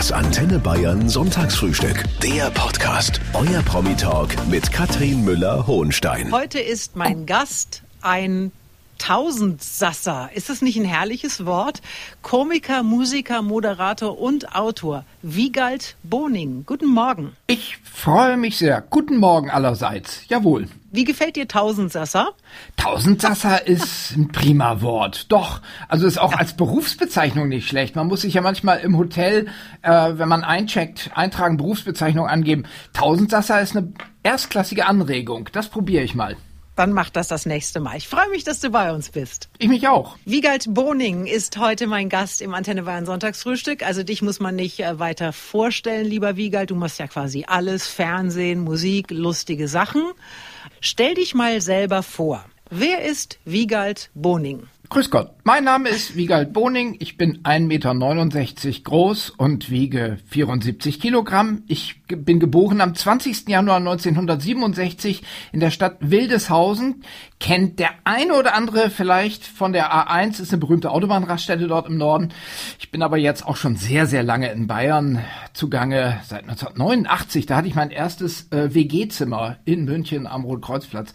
Das Antenne Bayern Sonntagsfrühstück. Der Podcast. Euer Promi-Talk mit Katrin Müller-Hohenstein. Heute ist mein Gast ein Tausendsasser. Ist das nicht ein herrliches Wort? Komiker, Musiker, Moderator und Autor. Wiegald Boning. Guten Morgen. Ich freue mich sehr. Guten Morgen allerseits. Jawohl. Wie gefällt dir Tausendsasser? Tausendsasser ist ein prima Wort. Doch, also ist auch als Berufsbezeichnung nicht schlecht. Man muss sich ja manchmal im Hotel, äh, wenn man eincheckt, eintragen, Berufsbezeichnung angeben. Tausendsasser ist eine erstklassige Anregung. Das probiere ich mal. Dann mach das das nächste Mal. Ich freue mich, dass du bei uns bist. Ich mich auch. Wiegald Boning ist heute mein Gast im Antenne Bayern Sonntagsfrühstück. Also dich muss man nicht äh, weiter vorstellen, lieber Wiegald. Du machst ja quasi alles. Fernsehen, Musik, lustige Sachen. Stell dich mal selber vor. Wer ist Wiegald Boning? Grüß Gott, mein Name ist Wiegald Boning, ich bin 1,69 Meter groß und wiege 74 Kilogramm. Ich bin geboren am 20. Januar 1967 in der Stadt Wildeshausen. Kennt der eine oder andere vielleicht von der A1, ist eine berühmte Autobahnraststätte dort im Norden. Ich bin aber jetzt auch schon sehr, sehr lange in Bayern zugange, seit 1989. Da hatte ich mein erstes äh, WG-Zimmer in München am Rotkreuzplatz.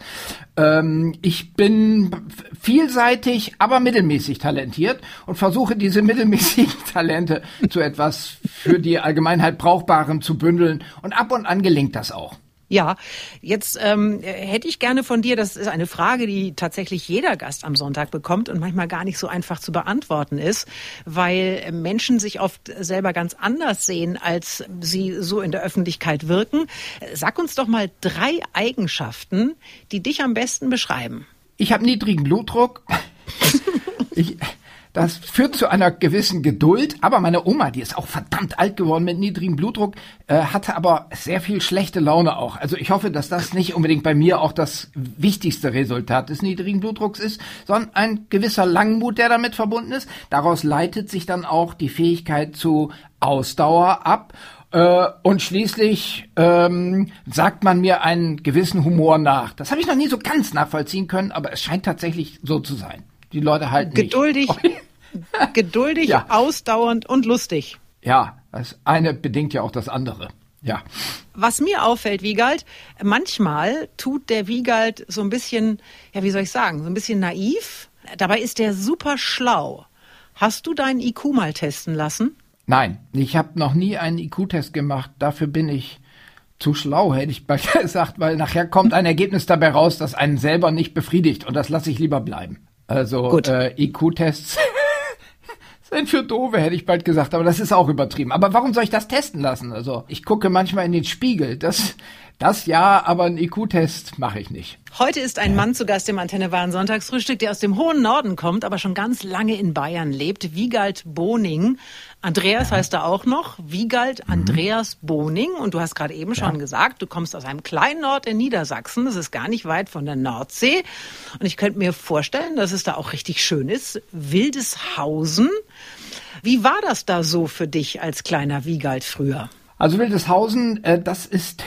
Ähm, ich bin vielseitig, aber mittelmäßig talentiert und versuche diese mittelmäßigen Talente zu etwas für die Allgemeinheit Brauchbarem zu bündeln und ab und an gelingt das auch. Ja, jetzt ähm, hätte ich gerne von dir, das ist eine Frage, die tatsächlich jeder Gast am Sonntag bekommt und manchmal gar nicht so einfach zu beantworten ist, weil Menschen sich oft selber ganz anders sehen, als sie so in der Öffentlichkeit wirken. Sag uns doch mal drei Eigenschaften, die dich am besten beschreiben. Ich habe niedrigen Blutdruck. ich, das führt zu einer gewissen Geduld, aber meine Oma, die ist auch verdammt alt geworden mit niedrigem Blutdruck, äh, hatte aber sehr viel schlechte Laune auch. Also ich hoffe, dass das nicht unbedingt bei mir auch das wichtigste Resultat des niedrigen Blutdrucks ist, sondern ein gewisser Langmut, der damit verbunden ist. Daraus leitet sich dann auch die Fähigkeit zu Ausdauer ab. Äh, und schließlich ähm, sagt man mir einen gewissen Humor nach. Das habe ich noch nie so ganz nachvollziehen können, aber es scheint tatsächlich so zu sein. Die Leute halten geduldig, geduldig, ja. ausdauernd und lustig. Ja, das eine bedingt ja auch das andere. Ja. Was mir auffällt, Wiegald, manchmal tut der Wiegald so ein bisschen, ja, wie soll ich sagen, so ein bisschen naiv. Dabei ist der super schlau. Hast du deinen IQ mal testen lassen? Nein, ich habe noch nie einen IQ-Test gemacht. Dafür bin ich zu schlau, hätte ich bald gesagt, weil nachher kommt ein Ergebnis dabei raus, das einen selber nicht befriedigt und das lasse ich lieber bleiben. Also äh, IQ-Tests sind für Dove, hätte ich bald gesagt, aber das ist auch übertrieben. Aber warum soll ich das testen lassen? Also ich gucke manchmal in den Spiegel. Das, das ja, aber einen IQ-Test mache ich nicht. Heute ist ein Mann zu Gast im Antenne Bayern Sonntagsfrühstück, der aus dem hohen Norden kommt, aber schon ganz lange in Bayern lebt. Wiegald Boning. Andreas ja. heißt er auch noch. Wiegald mhm. Andreas Boning. Und du hast gerade eben ja. schon gesagt, du kommst aus einem kleinen Ort in Niedersachsen. Das ist gar nicht weit von der Nordsee. Und ich könnte mir vorstellen, dass es da auch richtig schön ist. Wildeshausen. Wie war das da so für dich als kleiner Wiegald früher? Also Wildeshausen, äh, das ist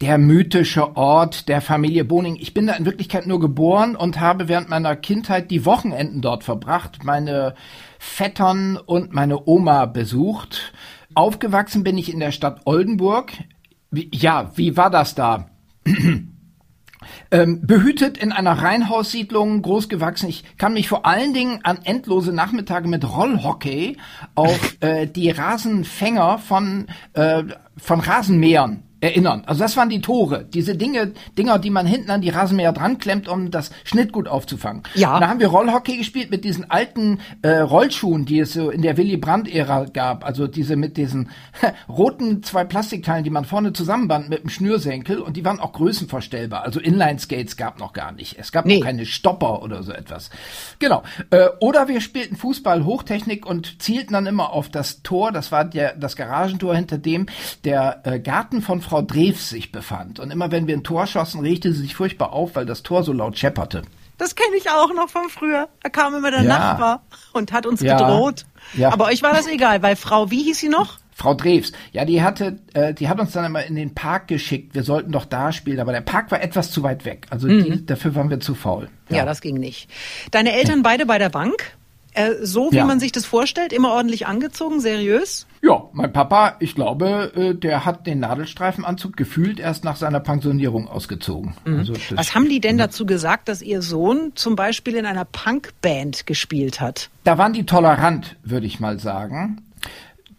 der mythische Ort der Familie Boning. Ich bin da in Wirklichkeit nur geboren und habe während meiner Kindheit die Wochenenden dort verbracht, meine Vettern und meine Oma besucht. Aufgewachsen bin ich in der Stadt Oldenburg. Ja, wie war das da? Ähm, behütet in einer Reihenhaussiedlung, großgewachsen. Ich kann mich vor allen Dingen an endlose Nachmittage mit Rollhockey auf äh, die Rasenfänger von, äh, von Rasenmähern erinnern. Also das waren die Tore, diese Dinge, Dinger, die man hinten an die Rasenmäher dran klemmt, um das Schnittgut aufzufangen. Ja. Und da haben wir Rollhockey gespielt mit diesen alten äh, Rollschuhen, die es so in der Willy Brandt-Ära gab. Also diese mit diesen roten zwei Plastikteilen, die man vorne zusammenband mit dem Schnürsenkel und die waren auch größenverstellbar. Also Inline-Skates gab noch gar nicht. Es gab nee. noch keine Stopper oder so etwas. Genau. Äh, oder wir spielten Fußball Hochtechnik und zielten dann immer auf das Tor. Das war der, das Garagentor, hinter dem der äh, Garten von Frau Frau Drews sich befand. Und immer wenn wir ein Tor schossen, regte sie sich furchtbar auf, weil das Tor so laut schepperte. Das kenne ich auch noch von früher. Da kam immer der ja. Nachbar und hat uns ja. gedroht. Ja. Aber euch war das egal, weil Frau, wie hieß sie noch? Frau Drews, ja, die hatte, äh, die hat uns dann immer in den Park geschickt. Wir sollten doch da spielen, aber der Park war etwas zu weit weg. Also mhm. die, dafür waren wir zu faul. Ja. ja. das ging nicht. Deine Eltern beide bei der Bank? Äh, so wie Ja. man sich das vorstellt, immer ordentlich angezogen, seriös? Ja, mein Papa, ich glaube, äh, der hat den Nadelstreifenanzug gefühlt erst nach seiner Pensionierung ausgezogen. Also Mhm. Was haben die denn dazu gesagt, dass ihr Sohn zum Beispiel in einer Punkband gespielt hat? Da waren die tolerant, würde ich mal sagen.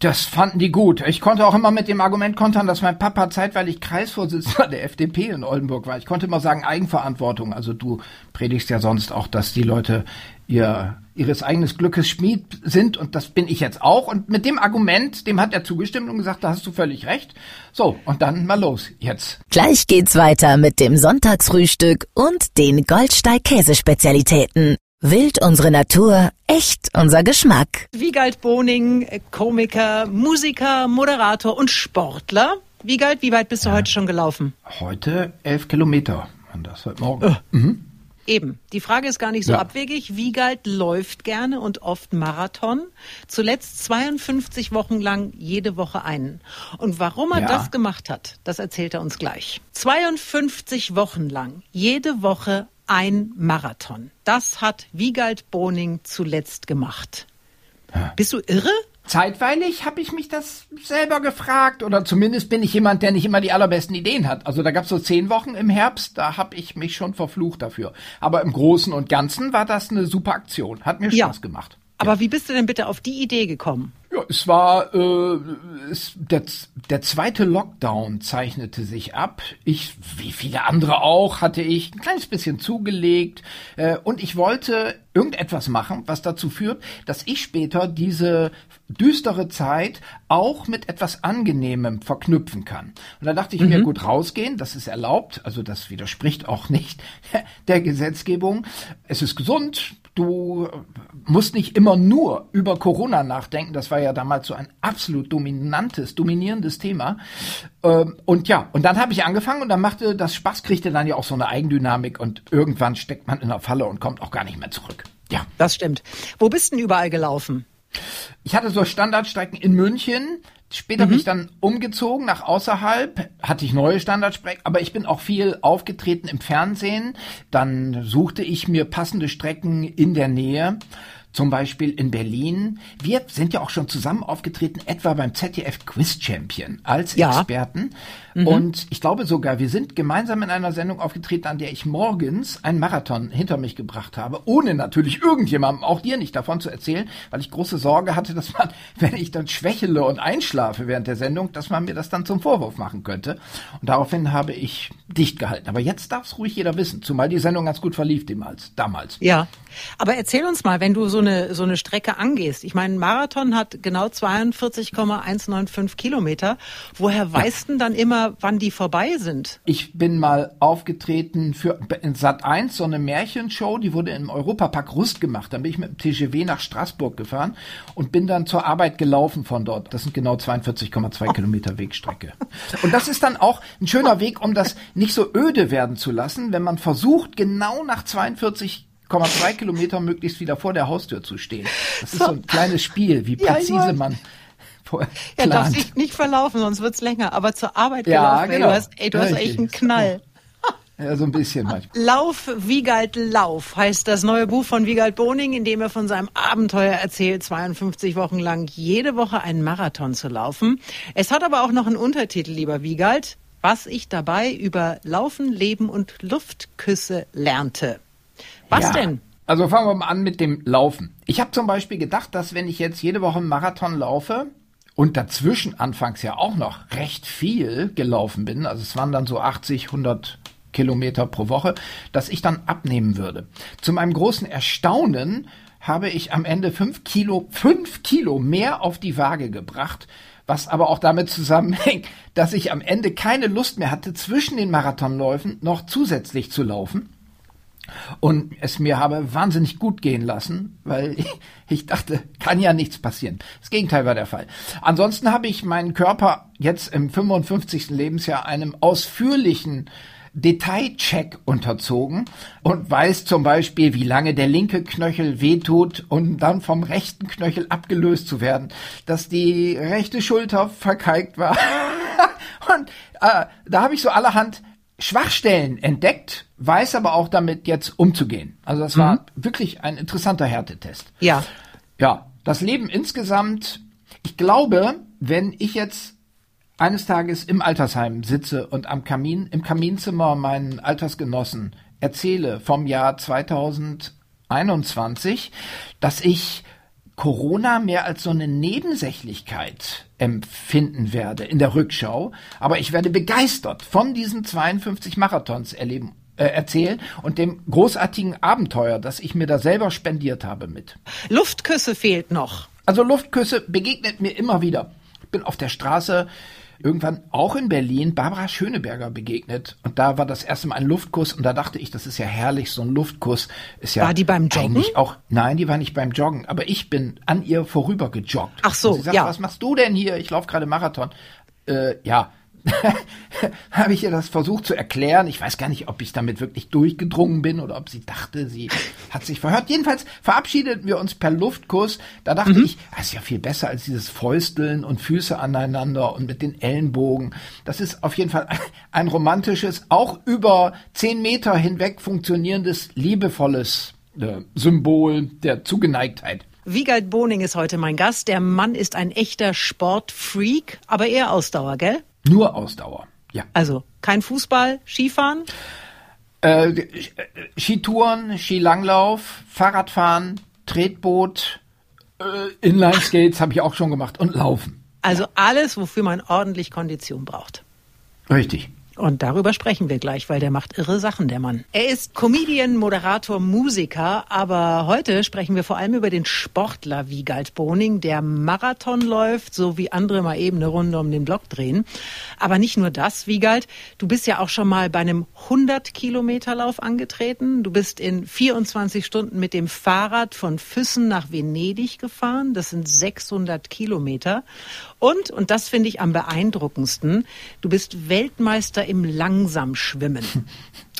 Das fanden die gut. Ich konnte auch immer mit dem Argument kontern, dass mein Papa zeitweilig Kreisvorsitzender der FDP in Oldenburg war. Ich konnte immer sagen, Eigenverantwortung. Also du predigst ja sonst auch, dass die Leute ihr, ihres eigenes Glückes Schmied sind und das bin ich jetzt auch. Und mit dem Argument, dem hat er zugestimmt und gesagt, da hast du völlig recht. So, und dann mal los jetzt. Gleich geht's weiter mit dem Sonntagsfrühstück und den Goldsteig-Käsespezialitäten. Wild unsere Natur, echt unser Geschmack. Wiegald Boning, Komiker, Musiker, Moderator und Sportler. Wiegald, wie weit bist du heute schon gelaufen? Heute elf Kilometer. Und das heute Morgen. Eben. Die Frage ist gar nicht so Ja. abwegig. Wiegald läuft gerne und oft Marathon. Zuletzt 52 Wochen lang jede Woche einen. Und warum er Ja. das gemacht hat, das erzählt er uns gleich. 52 Wochen lang jede Woche ein Marathon. Das hat Wiegald Boning zuletzt gemacht. Bist du irre? Zeitweilig habe ich mich das selber gefragt oder zumindest bin ich jemand, der nicht immer die allerbesten Ideen hat. Also da gab es so zehn Wochen im Herbst, da habe ich mich schon verflucht dafür. Aber im Großen und Ganzen war das eine super Aktion, hat mir Ja. Spaß gemacht. Aber wie bist du denn bitte auf die Idee gekommen? Ja, es war äh, es, der, der zweite Lockdown zeichnete sich ab. Ich, wie viele andere auch, hatte ich ein kleines bisschen zugelegt äh, und ich wollte irgendetwas machen, was dazu führt, dass ich später diese düstere Zeit auch mit etwas Angenehmem verknüpfen kann. Und da dachte ich mir, gut rausgehen, das ist erlaubt, also das widerspricht auch nicht der Gesetzgebung. Es ist gesund, du musst nicht immer nur über Corona nachdenken. Das war ja damals so ein absolut dominantes, dominierendes Thema. Ähm, Und ja, und dann habe ich angefangen und dann machte das Spaß, kriegte dann ja auch so eine Eigendynamik und irgendwann steckt man in der Falle und kommt auch gar nicht mehr zurück. Ja. Das stimmt. Wo bist denn überall gelaufen? Ich hatte so Standardstrecken in München. Später bin ich dann umgezogen nach außerhalb, hatte ich neue Standardstrecken, aber ich bin auch viel aufgetreten im Fernsehen. Dann suchte ich mir passende Strecken in der Nähe. Zum Beispiel in Berlin. Wir sind ja auch schon zusammen aufgetreten, etwa beim ZDF Quiz Champion als Ja. Experten. Und ich glaube sogar, wir sind gemeinsam in einer Sendung aufgetreten, an der ich morgens einen Marathon hinter mich gebracht habe, ohne natürlich irgendjemandem, auch dir nicht davon zu erzählen, weil ich große Sorge hatte, dass man, wenn ich dann schwächele und einschlafe während der Sendung, dass man mir das dann zum Vorwurf machen könnte. Und daraufhin habe ich dicht gehalten. Aber jetzt darf es ruhig jeder wissen, zumal die Sendung ganz gut verlief damals. Ja. Aber erzähl uns mal, wenn du so eine, so eine Strecke angehst. Ich meine, ein Marathon hat genau 42,195 Kilometer. Woher weißt denn dann immer, wann die vorbei sind? Ich bin mal aufgetreten für in Sat 1, so eine Märchenshow, die wurde im Europapark Rust gemacht. Dann bin ich mit dem TGW nach Straßburg gefahren und bin dann zur Arbeit gelaufen von dort. Das sind genau 42,2 Kilometer Wegstrecke. Und das ist dann auch ein schöner Weg, um das nicht so öde werden zu lassen, wenn man versucht, genau nach 42,2 Kilometer möglichst wieder vor der Haustür zu stehen. Das ist so ein kleines Spiel, wie Ja, präzise weiß. man vorher Ja, darfst plant. dich nicht verlaufen, sonst wird's länger. Aber zur Arbeit Ja, gelaufen, ey, genau. du hast, ey, du hast echt einen Knall. Ja, so ein bisschen manchmal. Lauf, Wiegald, Lauf heißt das neue Buch von Wiegald Boning, in dem er von seinem Abenteuer erzählt, 52 Wochen lang jede Woche einen Marathon zu laufen. Es hat aber auch noch einen Untertitel, lieber Wiegald, was ich dabei über Laufen, Leben und Luftküsse lernte. Was Ja. denn? Also fangen wir mal an mit dem Laufen. Ich habe zum Beispiel gedacht, dass wenn ich jetzt jede Woche einen Marathon laufe und dazwischen anfangs ja auch noch recht viel gelaufen bin, also es waren dann so 80, 100 Kilometer pro Woche, dass ich dann abnehmen würde. Zu meinem großen Erstaunen habe ich am Ende fünf Kilo, fünf Kilo mehr auf die Waage gebracht, was aber auch damit zusammenhängt, dass ich am Ende keine Lust mehr hatte, zwischen den Marathonläufen noch zusätzlich zu laufen und es mir habe wahnsinnig gut gehen lassen, weil ich, dachte, kann ja nichts passieren. Das Gegenteil war der Fall. Ansonsten habe ich meinen Körper jetzt im 55. Lebensjahr einem ausführlichen Detailcheck unterzogen und weiß zum Beispiel, wie lange der linke Knöchel wehtut und dann vom rechten Knöchel abgelöst zu werden, dass die rechte Schulter verkalkt war. und äh, da habe ich so allerhand Schwachstellen entdeckt, weiß aber auch damit jetzt umzugehen. Also das war wirklich ein interessanter Härtetest. Ja. Ja, das Leben insgesamt, ich glaube, wenn ich jetzt eines Tages im Altersheim sitze und am Kamin, im Kaminzimmer meinen Altersgenossen erzähle vom Jahr 2021, dass ich Corona mehr als so eine Nebensächlichkeit empfinden werde in der Rückschau, aber ich werde begeistert von diesen 52 Marathons erleben äh, erzählen und dem großartigen Abenteuer, das ich mir da selber spendiert habe mit. Luftküsse fehlt noch. Also Luftküsse begegnet mir immer wieder. Ich bin auf der Straße irgendwann auch in Berlin Barbara Schöneberger begegnet und da war das erste Mal ein Luftkuss und da dachte ich, das ist ja herrlich, so ein Luftkuss ist ja War die beim Joggen? eigentlich auch nein, die war nicht beim Joggen, aber ich bin an ihr vorüber gejoggt. Ach so, und sie sagt, ja. was machst du denn hier? Ich laufe gerade Marathon. Äh, ja, habe ich ihr das versucht zu erklären. Ich weiß gar nicht, ob ich damit wirklich durchgedrungen bin oder ob sie dachte, sie hat sich verhört. Jedenfalls verabschiedeten wir uns per Luftkuss. Da dachte Mhm. ich, das ist ja viel besser als dieses Fäusteln und Füße aneinander und mit den Ellenbogen. Das ist auf jeden Fall ein romantisches, auch über zehn Meter hinweg funktionierendes, liebevolles äh, Symbol der Zugeneigtheit. Wiegald Boning ist heute mein Gast. Der Mann ist ein echter Sportfreak, aber eher Ausdauer, gell? Nur Ausdauer. Ja. Also kein Fußball, Skifahren. Äh, Skitouren, Skilanglauf, Fahrradfahren, Tretboot, äh, Inlineskates habe ich auch schon gemacht und Laufen. Also alles, wofür man ordentlich Kondition braucht. Richtig. Und darüber sprechen wir gleich, weil der macht irre Sachen, der Mann. Er ist Comedian, Moderator, Musiker, aber heute sprechen wir vor allem über den Sportler Wiegald Boning, der Marathon läuft, so wie andere mal eben eine Runde um den Block drehen. Aber nicht nur das, Wiegald, du bist ja auch schon mal bei einem 100-Kilometer-Lauf angetreten. Du bist in 24 Stunden mit dem Fahrrad von Füssen nach Venedig gefahren. Das sind 600 Kilometer. Und, und das finde ich am beeindruckendsten, du bist Weltmeister im Langsamschwimmen.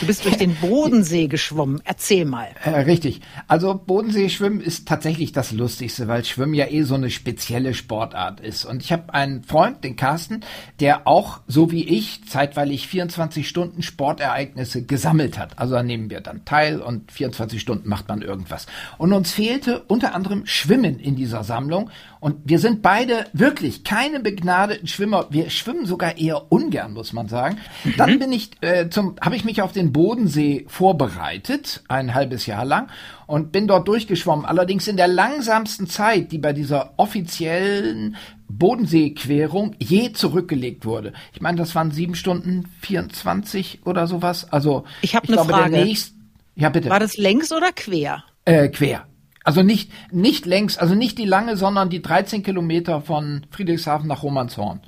Du bist durch den Bodensee geschwommen. Erzähl mal. Äh, richtig. Also Bodenseeschwimmen ist tatsächlich das Lustigste, weil Schwimmen ja eh so eine spezielle Sportart ist. Und ich habe einen Freund, den Carsten, der auch, so wie ich, zeitweilig 24 Stunden Sportereignisse gesammelt hat. Also da nehmen wir dann teil und 24 Stunden macht man irgendwas. Und uns fehlte unter anderem Schwimmen in dieser Sammlung. Und wir sind beide wirklich keine begnadeten Schwimmer. Wir schwimmen sogar eher ungern, muss man sagen. Dann bin ich äh, zum, habe ich mich auf den Bodensee vorbereitet, ein halbes Jahr lang, und bin dort durchgeschwommen. Allerdings in der langsamsten Zeit, die bei dieser offiziellen Bodenseequerung je zurückgelegt wurde. Ich meine, das waren sieben Stunden 24 oder sowas. Also Ich hab ne glaube, Frage. Nächst, ja, bitte. War das längs oder quer? Äh, quer. Also nicht, nicht längs, also nicht die lange, sondern die 13 Kilometer von Friedrichshafen nach Romanshorn.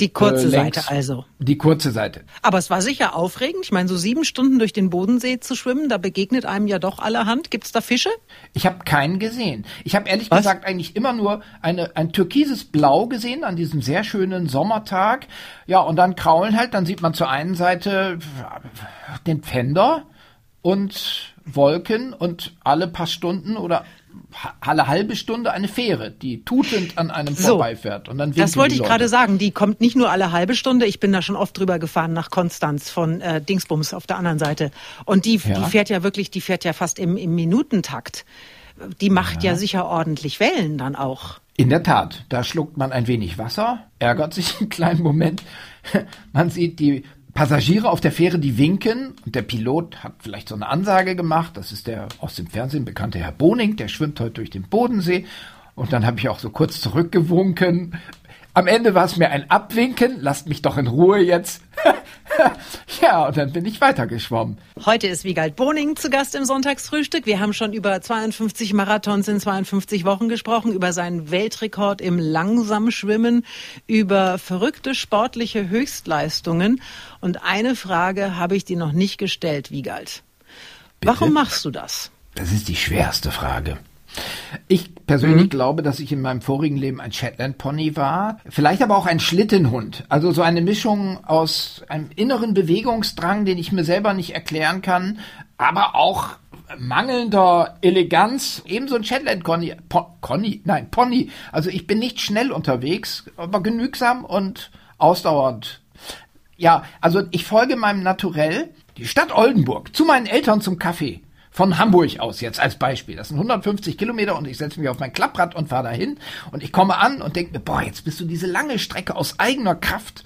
Die kurze Äh. Seite also. Die kurze Seite. Aber es war sicher aufregend. Ich meine, so sieben Stunden durch den Bodensee zu schwimmen, da begegnet einem ja doch allerhand. Gibt's da Fische? Ich habe keinen gesehen. Ich habe ehrlich Was? gesagt eigentlich immer nur eine, ein türkises Blau gesehen an diesem sehr schönen Sommertag. Ja, und dann kraulen halt, dann sieht man zur einen Seite den Pfänder und Wolken und alle paar Stunden oder alle halbe Stunde eine Fähre, die tutend an einem So. vorbeifährt. Und dann Das wollte ich gerade sagen. Die kommt nicht nur alle halbe Stunde. Ich bin da schon oft drüber gefahren nach Konstanz von äh, Dingsbums auf der anderen Seite. Und die, Ja. die fährt ja wirklich, die fährt ja fast im, im Minutentakt. Die macht ja. sicher ordentlich Wellen dann auch. In der Tat, da schluckt man ein wenig Wasser, ärgert sich einen kleinen Moment. Man sieht die Passagiere auf der Fähre, die winken und der Pilot hat vielleicht so eine Ansage gemacht. Das ist der aus dem Fernsehen bekannte Herr Boning, der schwimmt heute durch den Bodensee. Und dann habe ich auch so kurz zurückgewunken. Am Ende war es mir ein Abwinken, lasst mich doch in Ruhe jetzt. ja, und dann bin ich weitergeschwommen. Heute ist Wiegald Boning zu Gast im Sonntagsfrühstück. Wir haben schon über 52 Marathons in 52 Wochen gesprochen, über seinen Weltrekord im Langsamschwimmen, über verrückte sportliche Höchstleistungen. Und eine Frage habe ich dir noch nicht gestellt, Wiegald. Warum machst du das? Das ist die schwerste Frage. Ich persönlich glaube, dass ich in meinem vorigen Leben ein Shetland Pony war, vielleicht aber auch ein Schlittenhund. Also so eine Mischung aus einem inneren Bewegungsdrang, den ich mir selber nicht erklären kann, aber auch mangelnder Eleganz. Ebenso ein Shetland Pony, po Conny, nein, Pony. Also ich bin nicht schnell unterwegs, aber genügsam und ausdauernd. Ja, also ich folge meinem Naturell. Die Stadt Oldenburg, zu meinen Eltern zum Kaffee. Von Hamburg aus jetzt als Beispiel. Das sind 150 Kilometer und ich setze mich auf mein Klapprad und fahre dahin und ich komme an und denke mir, boah, jetzt bist du diese lange Strecke aus eigener Kraft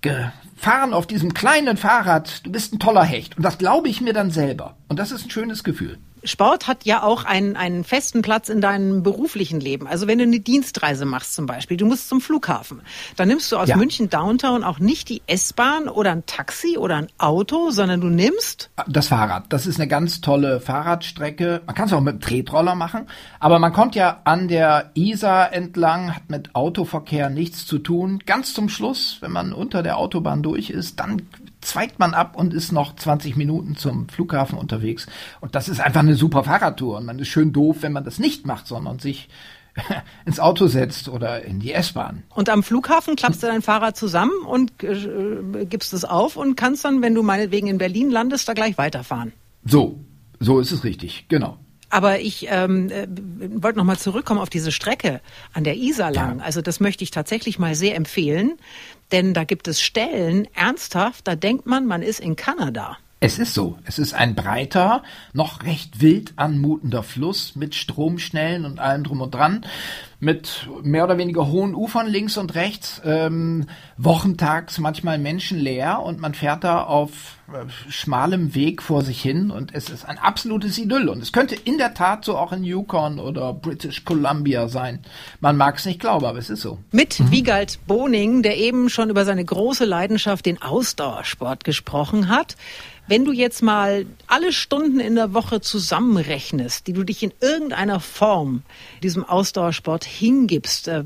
gefahren auf diesem kleinen Fahrrad. Du bist ein toller Hecht. Und das glaube ich mir dann selber. Und das ist ein schönes Gefühl. Sport hat ja auch einen, einen festen Platz in deinem beruflichen Leben. Also wenn du eine Dienstreise machst zum Beispiel, du musst zum Flughafen, dann nimmst du aus ja. München Downtown auch nicht die S-Bahn oder ein Taxi oder ein Auto, sondern du nimmst das Fahrrad. Das ist eine ganz tolle Fahrradstrecke. Man kann es auch mit dem Tretroller machen, aber man kommt ja an der Isar entlang, hat mit Autoverkehr nichts zu tun. Ganz zum Schluss, wenn man unter der Autobahn durch ist, dann zweigt man ab und ist noch 20 Minuten zum Flughafen unterwegs. Und das ist einfach eine super Fahrradtour. Und man ist schön doof, wenn man das nicht macht, sondern sich ins Auto setzt oder in die S-Bahn. Und am Flughafen klappst du dein Fahrrad zusammen und äh, gibst es auf und kannst dann, wenn du meinetwegen in Berlin landest, da gleich weiterfahren. So, so ist es richtig, genau. Aber ich ähm, äh, wollte noch mal zurückkommen auf diese Strecke an der Isar lang. Ja. Also das möchte ich tatsächlich mal sehr empfehlen, denn da gibt es Stellen, ernsthaft, da denkt man, man ist in Kanada. Es ist so. Es ist ein breiter, noch recht wild anmutender Fluss mit Stromschnellen und allem drum und dran, mit mehr oder weniger hohen Ufern links und rechts, ähm, wochentags manchmal menschenleer und man fährt da auf schmalem Weg vor sich hin und es ist ein absolutes Idyll und es könnte in der Tat so auch in Yukon oder British Columbia sein. Man mag es nicht glauben, aber es ist so. Mit mhm. Wiegald Boning, der eben schon über seine große Leidenschaft, den Ausdauersport gesprochen hat. Wenn du jetzt mal alle Stunden in der Woche zusammenrechnest, die du dich in irgendeiner Form diesem Ausdauersport hingibst, äh,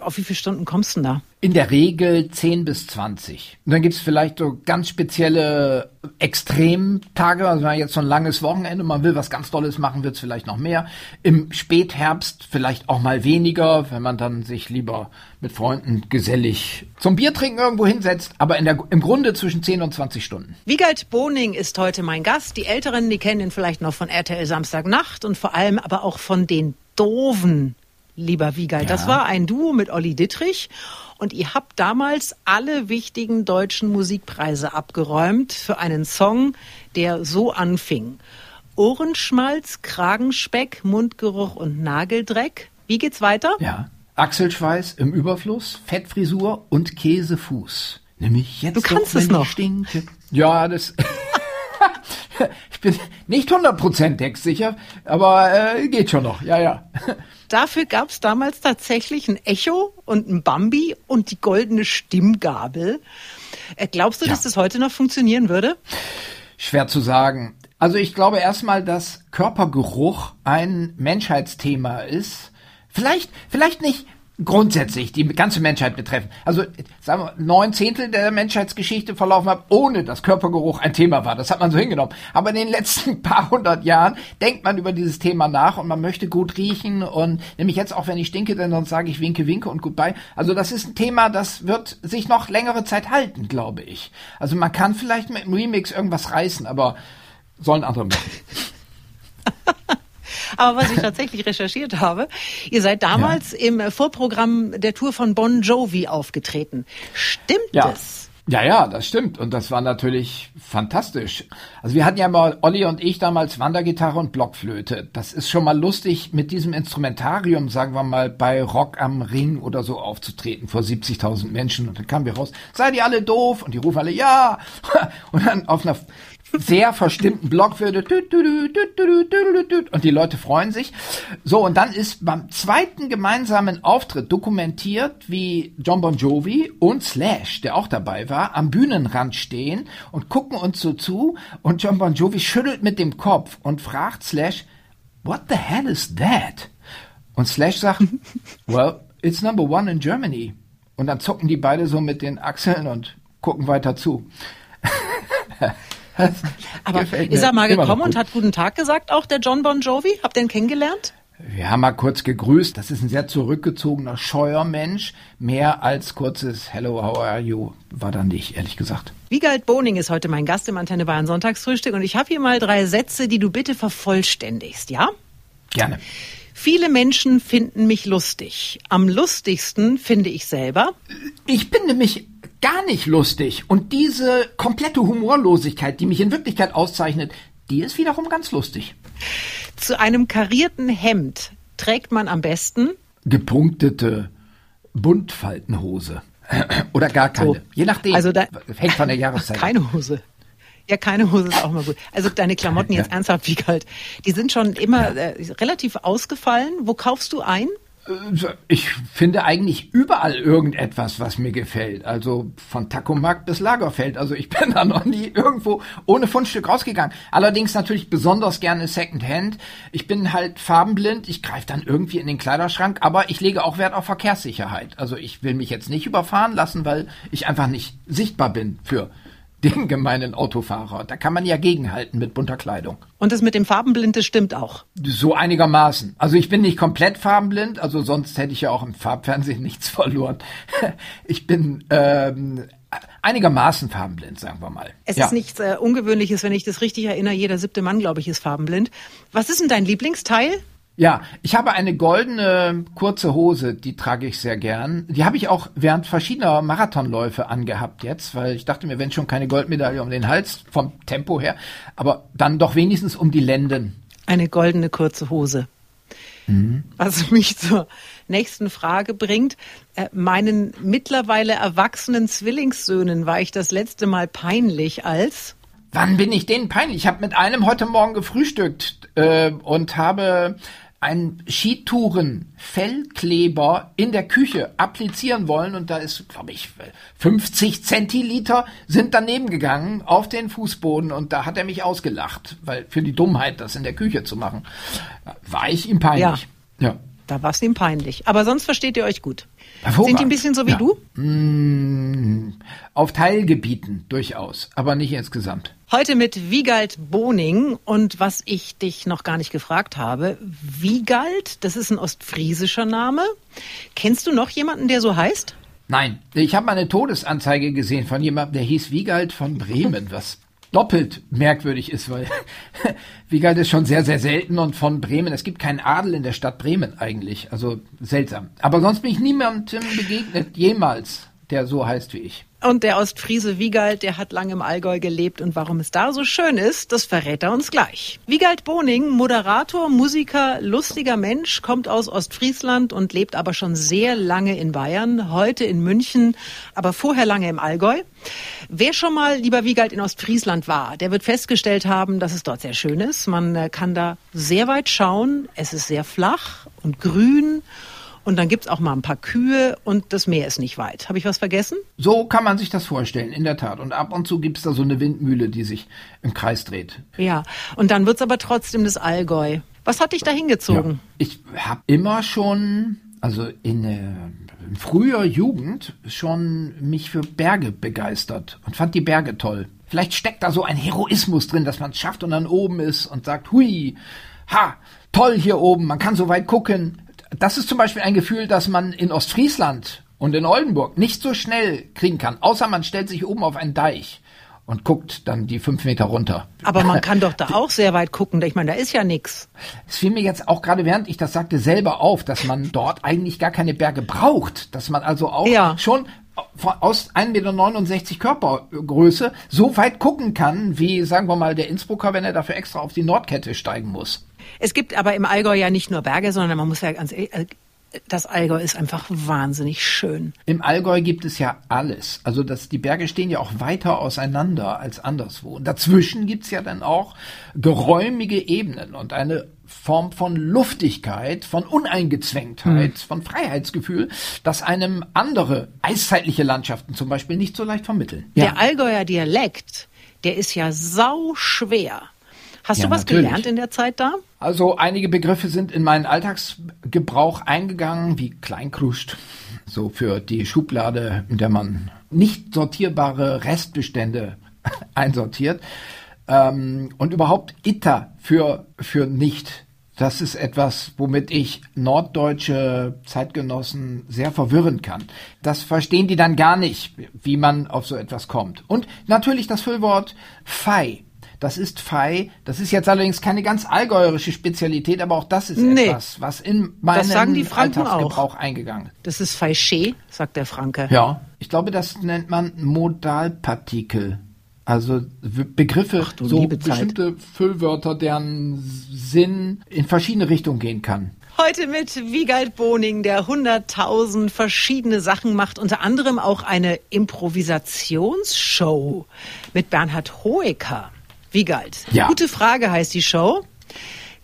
auf wie viele Stunden kommst du denn da? In der Regel 10 bis 20. Und dann gibt es vielleicht so ganz spezielle Extremtage, also wenn jetzt so ein langes Wochenende, man will was ganz Tolles machen, wird es vielleicht noch mehr. Im Spätherbst vielleicht auch mal weniger, wenn man dann sich lieber mit Freunden gesellig zum Bier trinken irgendwo hinsetzt, aber in der, im Grunde zwischen 10 und 20 Stunden. Wiegald Boning ist heute mein Gast. Die Älteren, die kennen ihn vielleicht noch von RTL Samstagnacht und vor allem aber auch von den doofen lieber Wiegald. Ja. Das war ein Duo mit Olli Dittrich und ihr habt damals alle wichtigen deutschen Musikpreise abgeräumt für einen Song, der so anfing. Ohrenschmalz, Kragenspeck, Mundgeruch und Nageldreck. Wie geht's weiter? Ja. Achselschweiß im Überfluss, Fettfrisur und Käsefuß. Nämlich jetzt du kannst es noch. Stinke. Ja, das ich bin nicht 100% textsicher, aber äh, geht schon noch. Ja, ja. Dafür gab es damals tatsächlich ein Echo und ein Bambi und die goldene Stimmgabel. Äh, glaubst du, ja. dass das heute noch funktionieren würde? Schwer zu sagen. Also ich glaube erstmal, dass Körpergeruch ein Menschheitsthema ist. Vielleicht, vielleicht nicht grundsätzlich die ganze Menschheit betreffen. Also sagen wir, neun Zehntel der Menschheitsgeschichte verlaufen hat, ohne dass Körpergeruch ein Thema war. Das hat man so hingenommen. Aber in den letzten paar hundert Jahren denkt man über dieses Thema nach und man möchte gut riechen und nämlich jetzt auch, wenn ich stinke, dann sonst sage ich winke, winke und goodbye. Also das ist ein Thema, das wird sich noch längere Zeit halten, glaube ich. Also man kann vielleicht mit einem Remix irgendwas reißen, aber sollen andere machen. Aber was ich tatsächlich recherchiert habe, ihr seid damals ja. im Vorprogramm der Tour von Bon Jovi aufgetreten. Stimmt ja. das? Ja, ja, das stimmt. Und das war natürlich fantastisch. Also wir hatten ja mal, Olli und ich damals Wandergitarre und Blockflöte. Das ist schon mal lustig, mit diesem Instrumentarium, sagen wir mal, bei Rock am Ring oder so aufzutreten vor 70.000 Menschen. Und dann kamen wir raus, seid ihr alle doof? Und die rufen alle, ja. Und dann auf einer sehr verstimmten Block würde und die Leute freuen sich. So, und dann ist beim zweiten gemeinsamen Auftritt dokumentiert, wie John Bon Jovi und Slash, der auch dabei war, am Bühnenrand stehen und gucken uns so zu und John Bon Jovi schüttelt mit dem Kopf und fragt Slash, what the hell is that? Und Slash sagt, well, it's number one in Germany. Und dann zucken die beide so mit den Achseln und gucken weiter zu. Aber ist er mal gekommen und hat guten Tag gesagt, auch der John Bon Jovi? Habt ihr ihn kennengelernt? Wir haben mal kurz gegrüßt. Das ist ein sehr zurückgezogener, scheuer Mensch. Mehr als kurzes Hello, how are you war da nicht, ehrlich gesagt. Wiegald Boning ist heute mein Gast im Antenne Bayern Sonntagsfrühstück und ich habe hier mal drei Sätze, die du bitte vervollständigst, ja? Gerne. Viele Menschen finden mich lustig. Am lustigsten finde ich selber. Ich finde mich gar nicht lustig. Und diese komplette Humorlosigkeit, die mich in Wirklichkeit auszeichnet, die ist wiederum ganz lustig. Zu einem karierten Hemd trägt man am besten Gepunktete Buntfaltenhose. Oder gar keine. So. Je nachdem. Also da- Hängt von der Jahreszeit. keine Hose. Ja, keine Hose ist auch mal gut. Also deine Klamotten jetzt ernsthaft, wie kalt? Die sind schon immer äh, relativ ausgefallen. Wo kaufst du ein? Ich finde eigentlich überall irgendetwas, was mir gefällt. Also von Takomarkt bis Lagerfeld. Also ich bin da noch nie irgendwo ohne Fundstück rausgegangen. Allerdings natürlich besonders gerne Secondhand. Ich bin halt farbenblind. Ich greife dann irgendwie in den Kleiderschrank. Aber ich lege auch Wert auf Verkehrssicherheit. Also ich will mich jetzt nicht überfahren lassen, weil ich einfach nicht sichtbar bin für den gemeinen Autofahrer. Da kann man ja gegenhalten mit bunter Kleidung. Und das mit dem Farbenblind, das stimmt auch. So einigermaßen. Also ich bin nicht komplett farbenblind, also sonst hätte ich ja auch im Farbfernsehen nichts verloren. Ich bin ähm, einigermaßen farbenblind, sagen wir mal. Es ja. ist nichts äh, Ungewöhnliches, wenn ich das richtig erinnere. Jeder siebte Mann, glaube ich, ist farbenblind. Was ist denn dein Lieblingsteil? Ja, ich habe eine goldene kurze Hose, die trage ich sehr gern. Die habe ich auch während verschiedener Marathonläufe angehabt jetzt, weil ich dachte mir, wenn schon keine Goldmedaille um den Hals vom Tempo her, aber dann doch wenigstens um die Lenden. Eine goldene kurze Hose. Was mich zur nächsten Frage bringt. Äh, meinen mittlerweile erwachsenen Zwillingssöhnen war ich das letzte Mal peinlich als Wann bin ich denen peinlich? Ich habe mit einem heute Morgen gefrühstückt äh, und habe einen Skitouren-Fellkleber in der Küche applizieren wollen und da ist, glaube ich, 50 Zentiliter sind daneben gegangen auf den Fußboden und da hat er mich ausgelacht, weil für die Dummheit, das in der Küche zu machen, war ich ihm peinlich. Ja. Da war es ihm peinlich. Aber sonst versteht ihr euch gut. Sind die ein bisschen so wie Ja. du? Mm, auf Teilgebieten durchaus, aber nicht insgesamt. Heute mit Wiegald Boning und was ich dich noch gar nicht gefragt habe. Wiegald, das ist ein ostfriesischer Name. Kennst du noch jemanden, der so heißt? Nein, ich habe mal eine Todesanzeige gesehen von jemandem, der hieß Wiegald von Bremen, was doppelt merkwürdig ist, weil Wiegald ist schon sehr, sehr selten und von Bremen, es gibt keinen Adel in der Stadt Bremen eigentlich, also seltsam. Aber sonst bin ich niemandem begegnet, jemals, der so heißt wie ich. Und der Ostfriese Wiegald, der hat lange im Allgäu gelebt und warum es da so schön ist, das verrät er uns gleich. Wiegald Boning, Moderator, Musiker, lustiger Mensch, kommt aus Ostfriesland und lebt aber schon sehr lange in Bayern, heute in München, aber vorher lange im Allgäu. Wer schon mal, lieber Wiegald, in Ostfriesland war, der wird festgestellt haben, dass es dort sehr schön ist. Man äh, kann da sehr weit schauen, es ist sehr flach und grün. Und dann gibt's auch mal ein paar Kühe und das Meer ist nicht weit. Habe ich was vergessen? So kann man sich das vorstellen, in der Tat. Und ab und zu gibt's da so eine Windmühle, die sich im Kreis dreht. Ja, und dann wird's aber trotzdem das Allgäu. Was hat dich da hingezogen? Ich habe immer schon, also in, äh, in früher Jugend, schon mich für Berge begeistert und fand die Berge toll. Vielleicht steckt da so ein Heroismus drin, dass man es schafft und dann oben ist und sagt, hui, ha, toll hier oben, man kann so weit gucken. Das ist zum Beispiel ein Gefühl, das man in Ostfriesland und in Oldenburg nicht so schnell kriegen kann, außer man stellt sich oben auf einen Deich und guckt dann die fünf Meter runter. Aber man kann doch da auch sehr weit gucken. Ich meine, da ist ja nix. Es fiel mir jetzt auch gerade während ich das sagte selber auf, dass man dort eigentlich gar keine Berge braucht, dass man also auch Ja. schon von- aus 1,69 Meter Körpergröße so weit gucken kann, wie sagen wir mal der Innsbrucker, wenn er dafür extra auf die Nordkette steigen muss. Es gibt aber im Allgäu ja nicht nur Berge, sondern man muss ja ganz ehrlich, äh, das Allgäu ist einfach wahnsinnig schön. Im Allgäu gibt es ja alles. Also das, die Berge stehen ja auch weiter auseinander als anderswo. Und dazwischen gibt's ja dann auch geräumige Ebenen und eine Form von Luftigkeit, von Uneingezwängtheit, von Freiheitsgefühl, das einem andere eiszeitliche Landschaften zum Beispiel nicht so leicht vermitteln. Der Allgäuer Dialekt, der ist ja sau schwer. Hast Ja, du was natürlich. gelernt in der Zeit da? Also einige Begriffe sind in meinen Alltagsgebrauch eingegangen, wie Kleinkruscht, so für die Schublade, in der man nicht sortierbare Restbestände einsortiert. Ähm, und überhaupt Itter für, für nicht. Das ist etwas, womit ich norddeutsche Zeitgenossen sehr verwirren kann. Das verstehen die dann gar nicht, wie man auf so etwas kommt. Und natürlich das Füllwort Fei. Das ist Fei. Das ist jetzt allerdings keine ganz allgäuerische Spezialität, aber auch das ist Nee. etwas, was in meinen sagen die Franken Alltagsgebrauch eingegangen ist. Das ist Feiché, sagt der Franke. Ja. Ich glaube, das nennt man Modalpartikel. Also Begriffe, du so bestimmte Füllwörter, deren Sinn in verschiedene Richtungen gehen kann. Heute mit Wiegald Boning, der 100.000 verschiedene Sachen macht, unter anderem auch eine Improvisationsshow mit Bernhard Hoeker. Wiegald, Ja. gute Frage heißt die Show.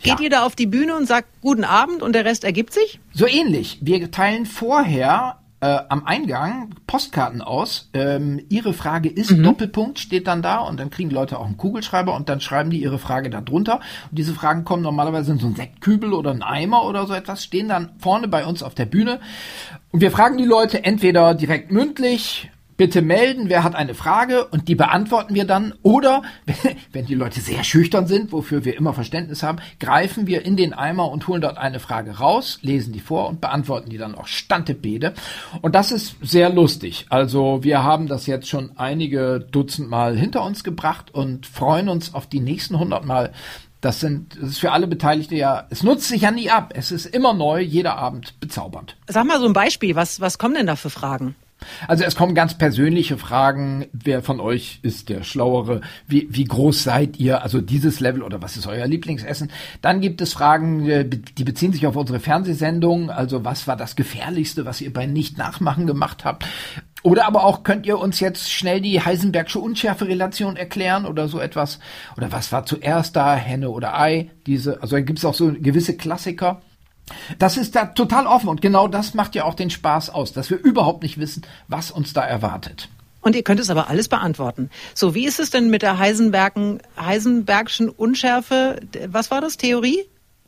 Geht Ja. ihr da auf die Bühne und sagt Guten Abend und der Rest ergibt sich? So ähnlich. Wir teilen vorher äh, am Eingang Postkarten aus. Ähm, ihre Frage ist Doppelpunkt steht dann da und dann kriegen Leute auch einen Kugelschreiber und dann schreiben die ihre Frage da drunter. Und diese Fragen kommen normalerweise in so einen Sektkübel oder einen Eimer oder so etwas, stehen dann vorne bei uns auf der Bühne. Und wir fragen die Leute entweder direkt mündlich, bitte melden, wer hat eine Frage und die beantworten wir dann. Oder wenn die Leute sehr schüchtern sind, wofür wir immer Verständnis haben, greifen wir in den Eimer und holen dort eine Frage raus, lesen die vor und beantworten die dann auch Stantebede. Und das ist sehr lustig. Also wir haben das jetzt schon einige Dutzend Mal hinter uns gebracht und freuen uns auf die nächsten 100 Mal. Das sind, das ist für alle Beteiligte ja, es nutzt sich ja nie ab. Es ist immer neu, jeder Abend bezaubernd. Sag mal so ein Beispiel, was, was kommen denn da für Fragen? Also es kommen ganz persönliche Fragen. Wer von euch ist der Schlauere? Wie, wie groß seid ihr? Also dieses Level oder was ist euer Lieblingsessen? Dann gibt es Fragen, äh, die beziehen sich auf unsere Fernsehsendung. Also was war das Gefährlichste, was ihr bei Nicht-Nachmachen gemacht habt? Oder aber auch könnt ihr uns jetzt schnell die Heisenbergsche Unschärferelation erklären oder so etwas? Oder was war zuerst da, Henne oder Ei? Diese, also da gibt es auch so gewisse Klassiker. Das ist da total offen und genau das macht ja auch den Spaß aus, dass wir überhaupt nicht wissen, was uns da erwartet. Und ihr könnt es aber alles beantworten. So, wie ist es denn mit der Heisenbergen, Heisenbergschen Unschärfe? Was war das, Theorie?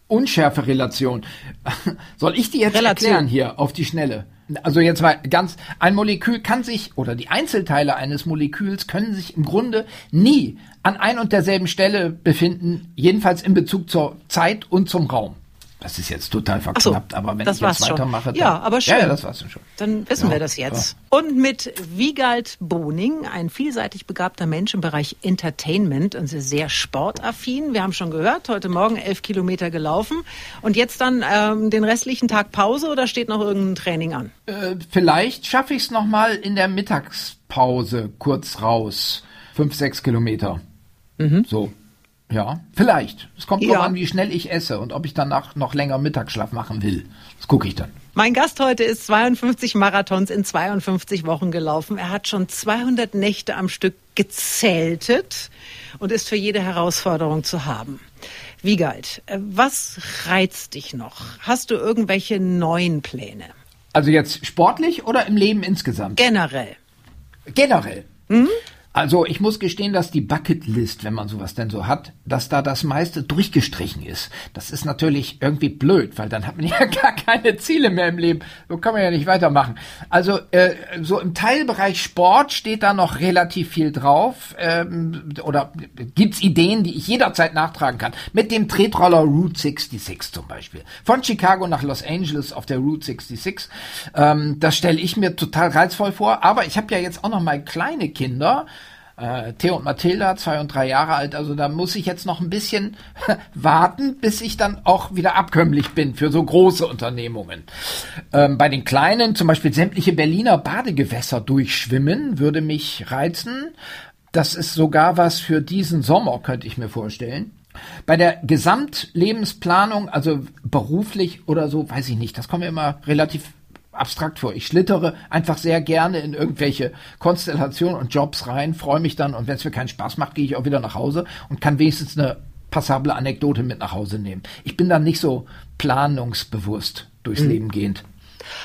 Unschärferelation. Soll ich die jetzt Relation. erklären hier auf die Schnelle? Also jetzt mal ganz, ein Molekül kann sich, oder die Einzelteile eines Moleküls können sich im Grunde nie an ein und derselben Stelle befinden, jedenfalls in Bezug zur Zeit und zum Raum. Das ist jetzt total so, verknappt, aber wenn das ich jetzt war's schon. weitermache, dann, Ja, aber schön. Ja, ja, das war's dann schon. Dann wissen Ja, wir das jetzt. Und mit Wiegald Boning, ein vielseitig begabter Mensch im Bereich Entertainment und sehr sportaffin. Wir haben schon gehört, heute Morgen elf Kilometer gelaufen. Und jetzt dann ähm, den restlichen Tag Pause oder steht noch irgendein Training an? Äh, vielleicht schaffe ich es noch mal in der Mittagspause kurz raus. Fünf, sechs Kilometer. So. Ja, vielleicht. Es kommt Ja. an, wie schnell ich esse und ob ich danach noch länger Mittagsschlaf machen will. Das gucke ich dann. Mein Gast heute ist 52 Marathons in 52 Wochen gelaufen. Er hat schon 200 Nächte am Stück gezeltet und ist für jede Herausforderung zu haben. Wiegald, äh, was reizt dich noch? Hast du irgendwelche neuen Pläne? Also jetzt sportlich oder im Leben insgesamt? Generell. Generell. Also ich muss gestehen, dass die Bucketlist, wenn man sowas denn so hat, dass da das meiste durchgestrichen ist. Das ist natürlich irgendwie blöd, weil dann hat man ja gar keine Ziele mehr im Leben. So kann man ja nicht weitermachen. Also äh, so im Teilbereich Sport steht da noch relativ viel drauf. Ähm, oder gibt's Ideen, die ich jederzeit nachtragen kann. Mit dem Tretroller Route 66 zum Beispiel. Von Chicago nach Los Angeles auf der Route 66. Ähm, das stelle ich mir total reizvoll vor. Aber ich habe ja jetzt auch noch mal kleine Kinder. Äh, Theo und Mathilda, zwei und drei Jahre alt, also da muss ich jetzt noch ein bisschen warten, bis ich dann auch wieder abkömmlich bin für so große Unternehmungen. Ähm, bei den kleinen, zum Beispiel sämtliche Berliner Badegewässer durchschwimmen, würde mich reizen. Das ist sogar was für diesen Sommer, könnte ich mir vorstellen. Bei der Gesamtlebensplanung, also beruflich oder so, weiß ich nicht, das kommt mir immer relativ abstrakt vor. Ich schlittere einfach sehr gerne in irgendwelche Konstellationen und Jobs rein, freue mich dann und wenn es mir keinen Spaß macht, gehe ich auch wieder nach Hause und kann wenigstens eine passable Anekdote mit nach Hause nehmen. Ich bin dann nicht so planungsbewusst durchs Leben gehend.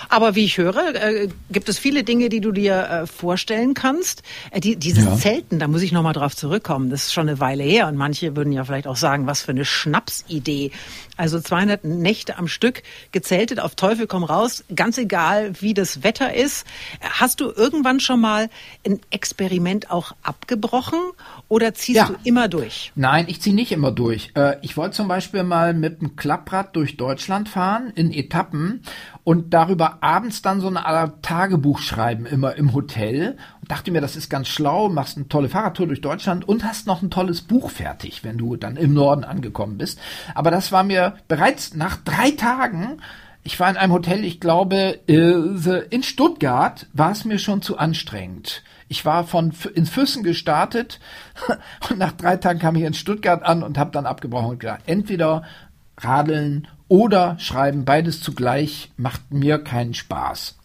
Aber wie ich höre, äh, gibt es viele Dinge, die du dir äh, vorstellen kannst. Äh, die, dieses Ja. Zelten, da muss ich nochmal drauf zurückkommen. Das ist schon eine Weile her und manche würden ja vielleicht auch sagen, was für eine Schnapsidee. Also 200 Nächte am Stück gezeltet, auf Teufel komm raus, ganz egal, wie das Wetter ist. Hast du irgendwann schon mal ein Experiment auch abgebrochen oder ziehst Ja. du immer durch? Nein, ich ziehe nicht immer durch. Äh, ich wollte zum Beispiel mal mit dem Klapprad durch Deutschland fahren, in Etappen und darüber abends dann so eine Art Tagebuch schreiben, immer im Hotel. Und dachte mir, das ist ganz schlau, machst eine tolle Fahrradtour durch Deutschland und hast noch ein tolles Buch fertig, wenn du dann im Norden angekommen bist. Aber das war mir bereits nach drei Tagen Ich war in einem Hotel, ich glaube, äh, in Stuttgart war es mir schon zu anstrengend. Ich war von in Füssen gestartet und nach drei Tagen kam ich in Stuttgart an und habe dann abgebrochen und gesagt, entweder radeln oder schreiben, beides zugleich macht mir keinen Spaß.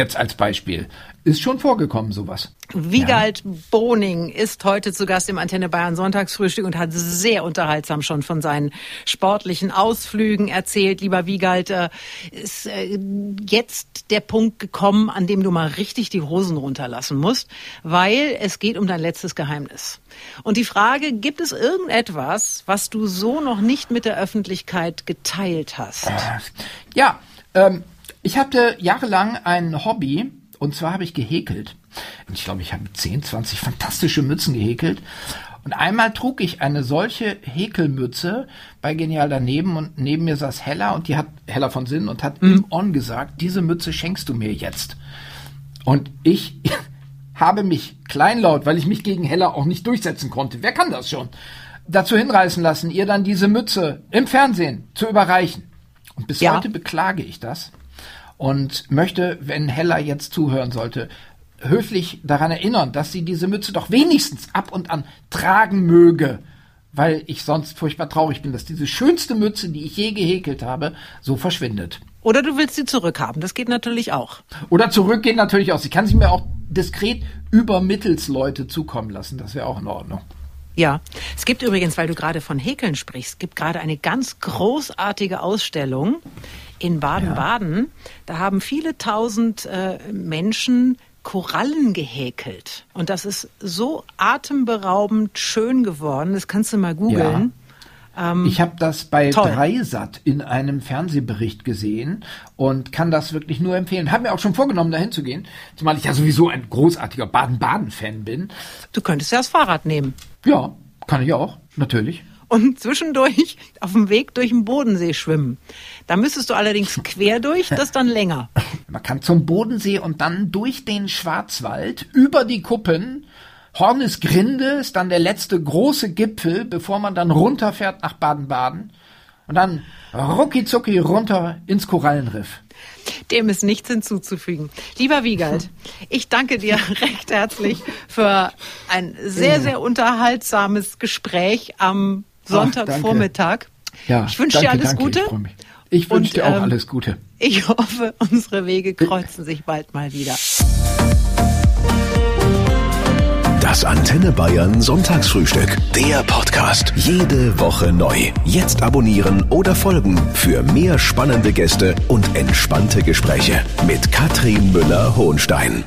Jetzt als Beispiel. Ist schon vorgekommen, sowas. Wiegald ja. Boning ist heute zu Gast im Antenne Bayern Sonntagsfrühstück und hat sehr unterhaltsam schon von seinen sportlichen Ausflügen erzählt. Lieber Wiegald, äh, ist äh, jetzt der Punkt gekommen, an dem du mal richtig die Hosen runterlassen musst, weil es geht um dein letztes Geheimnis. Und die Frage, gibt es irgendetwas, was du so noch nicht mit der Öffentlichkeit geteilt hast? Ja, ähm, ich hatte jahrelang ein Hobby, und zwar habe ich gehäkelt. Ich glaube, ich habe 10, 20 fantastische Mützen gehäkelt. Und einmal trug ich eine solche Häkelmütze bei Genial daneben und neben mir saß Hella und die hat Hella von Sinn und hat mhm. im On gesagt, diese Mütze schenkst du mir jetzt. Und ich habe mich kleinlaut, weil ich mich gegen Hella auch nicht durchsetzen konnte. Wer kann das schon? Dazu hinreißen lassen, ihr dann diese Mütze im Fernsehen zu überreichen. Und bis ja. heute beklage ich das und möchte, wenn Hella jetzt zuhören sollte, höflich daran erinnern, dass sie diese Mütze doch wenigstens ab und an tragen möge, weil ich sonst furchtbar traurig bin, dass diese schönste Mütze, die ich je gehäkelt habe, so verschwindet. Oder du willst sie zurückhaben, das geht natürlich auch. Oder zurück geht natürlich auch. Sie kann sich mir auch diskret über Mittelsleute zukommen lassen, das wäre auch in Ordnung. Ja, es gibt übrigens, weil du gerade von Häkeln sprichst, gibt gerade eine ganz großartige Ausstellung in Baden-Baden. Ja. Da haben viele tausend äh, Menschen Korallen gehäkelt. Und das ist so atemberaubend schön geworden. Das kannst du mal googeln. Ja. Ähm, ich habe das bei toll. Dreisat in einem Fernsehbericht gesehen und kann das wirklich nur empfehlen. Habe mir auch schon vorgenommen, dahin zu gehen, zumal ich ja sowieso ein großartiger Baden-Baden-Fan bin. Du könntest ja das Fahrrad nehmen. Ja, kann ich auch, natürlich und zwischendurch auf dem Weg durch den Bodensee schwimmen. Da müsstest du allerdings quer durch, das dann länger. Man kann zum Bodensee und dann durch den Schwarzwald über die Kuppen. Hornisgrinde ist dann der letzte große Gipfel, bevor man dann runterfährt nach Baden-Baden. Und dann rucki zucki runter ins Korallenriff. Dem ist nichts hinzuzufügen. Lieber Wiegald, ich danke dir recht herzlich für ein sehr, sehr unterhaltsames Gespräch am Sonntagvormittag. Ja, ich wünsche dir alles danke, Gute. Ich, ich wünsche dir auch ähm, alles Gute. Ich hoffe, unsere Wege kreuzen sich bald mal wieder. Das Antenne Bayern Sonntagsfrühstück. Der Podcast. Jede Woche neu. Jetzt abonnieren oder folgen für mehr spannende Gäste und entspannte Gespräche mit Katrin Müller-Hohenstein.